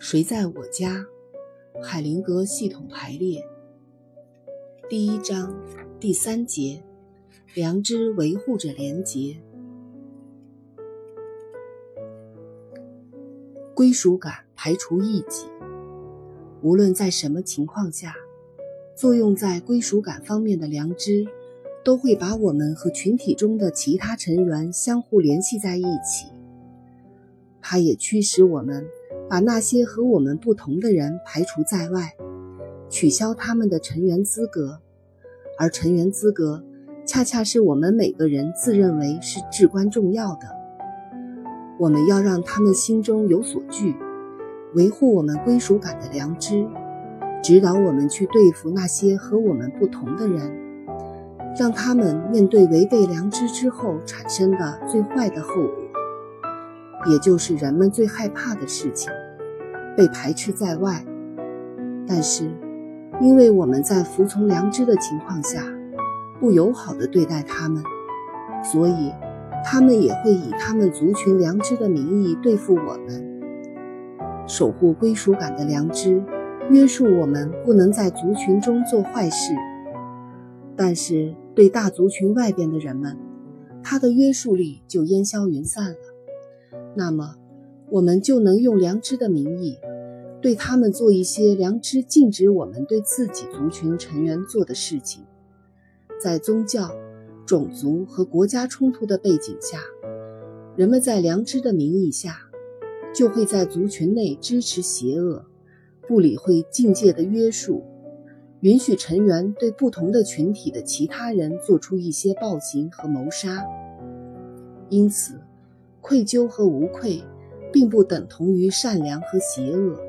谁在我家？海灵格系统排列，第一章第三节，良知维护着廉洁。归属感排除异己。无论在什么情况下，作用在归属感方面的良知，都会把我们和群体中的其他成员相互联系在一起。它也驱使我们。把那些和我们不同的人排除在外，取消他们的成员资格，而成员资格恰恰是我们每个人自认为是至关重要的。我们要让他们心中有所惧，维护我们归属感的良知，指导我们去对付那些和我们不同的人，让他们面对违背良知之后产生的最坏的后果。也就是人们最害怕的事情，被排斥在外。但是，因为我们在服从良知的情况下，不友好地对待他们，所以他们也会以他们族群良知的名义对付我们。守护归属感的良知，约束我们不能在族群中做坏事。但是，对大族群外边的人们，他的约束力就烟消云散了。那么，我们就能用良知的名义，对他们做一些良知禁止我们对自己族群成员做的事情。在宗教、种族和国家冲突的背景下，人们在良知的名义下，就会在族群内支持邪恶，不理会境界的约束，允许成员对不同的群体的其他人做出一些暴行和谋杀。因此。愧疚和无愧，并不等同于善良和邪恶。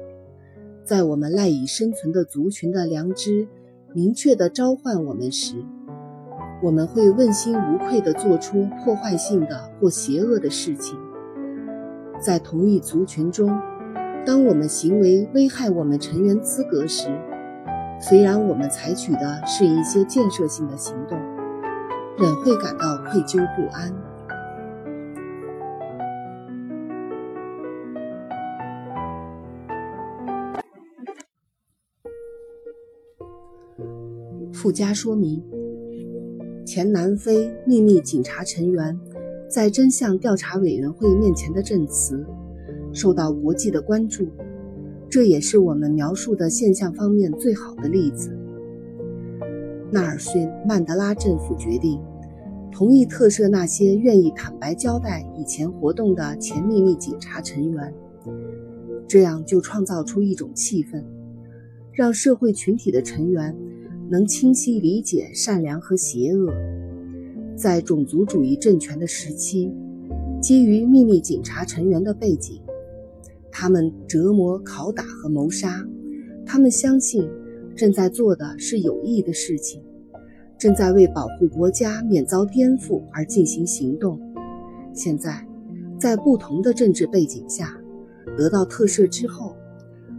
在我们赖以生存的族群的良知明确地召唤我们时，我们会问心无愧地做出破坏性的或邪恶的事情。在同一族群中，当我们行为危害我们成员资格时，虽然我们采取的是一些建设性的行动，仍会感到愧疚不安。附加说明：前南非秘密警察成员在真相调查委员会面前的证词受到国际的关注，这也是我们描述的现象方面最好的例子。纳尔逊·曼德拉政府决定同意特赦那些愿意坦白交代以前活动的前秘密警察成员，这样就创造出一种气氛，让社会群体的成员。能清晰理解善良和邪恶，在种族主义政权的时期，基于秘密警察成员的背景，他们折磨、拷打和谋杀。他们相信正在做的是有益的事情，正在为保护国家免遭颠覆而进行行动。现在，在不同的政治背景下得到特赦之后，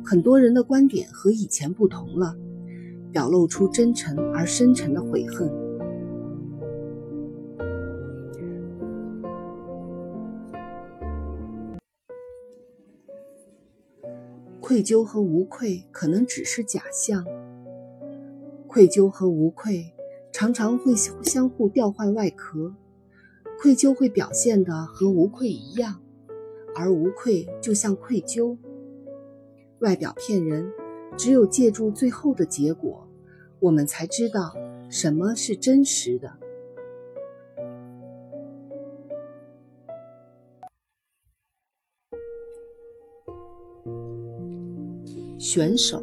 很多人的观点和以前不同了。表露出真诚而深沉的悔恨。愧疚和无愧可能只是假象。愧疚和无愧常常会相互调换外壳。愧疚会表现的和无愧一样，而无愧就像愧疚。外表骗人。只有借助最后的结果，我们才知道什么是真实的。选手，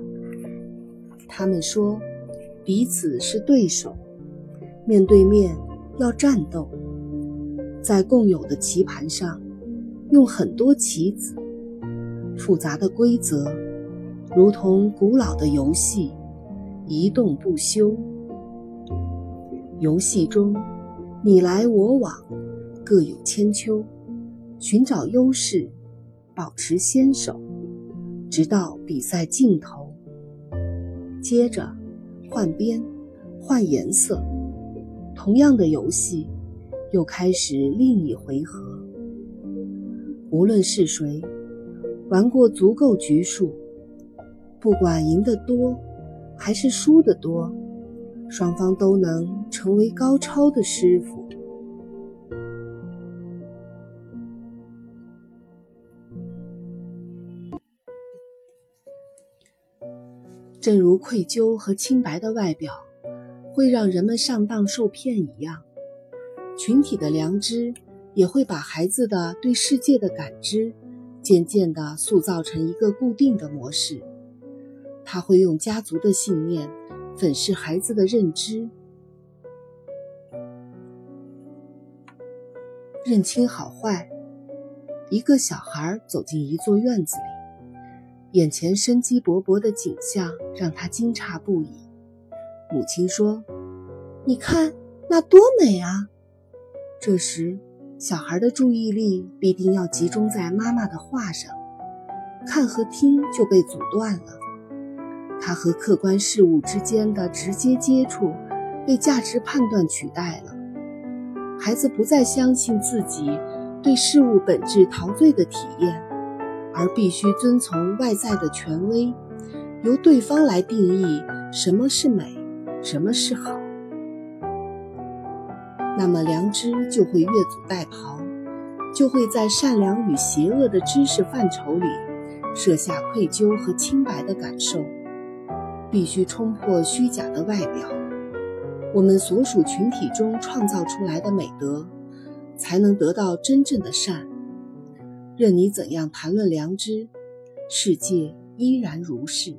他们说彼此是对手，面对面要战斗，在共有的棋盘上用很多棋子，复杂的规则。如同古老的游戏，一动不休。游戏中，你来我往，各有千秋，寻找优势，保持先手，直到比赛尽头。接着，换边，换颜色，同样的游戏又开始另一回合。无论是谁。玩过足够局数，不管赢得多还是输得多，双方都能成为高超的师傅。正如愧疚和清白的外表会让人们上当受骗一样，群体的良知也会把孩子的对世界的感知渐渐地塑造成一个固定的模式。他会用家族的信念粉饰孩子的认知，认清好坏。一个小孩走进一座院子里。眼前生机勃勃的景象让他惊诧不已。母亲说：“你看，那多美啊！”这时，小孩的注意力必定要集中在妈妈的话上，看和听就被阻断了。他和客观事物之间的直接接触被价值判断取代了。孩子不再相信自己对事物本质陶醉的体验。而必须遵从外在的权威，由对方来定义什么是美，什么是好。那么良知就会越俎代庖，就会在善良与邪恶的知识范畴里设下愧疚和清白的感受。必须冲破虚假的外表，我们所属群体中创造出来的美德，才能得到真正的善。任你怎样谈论良知，世界依然如是。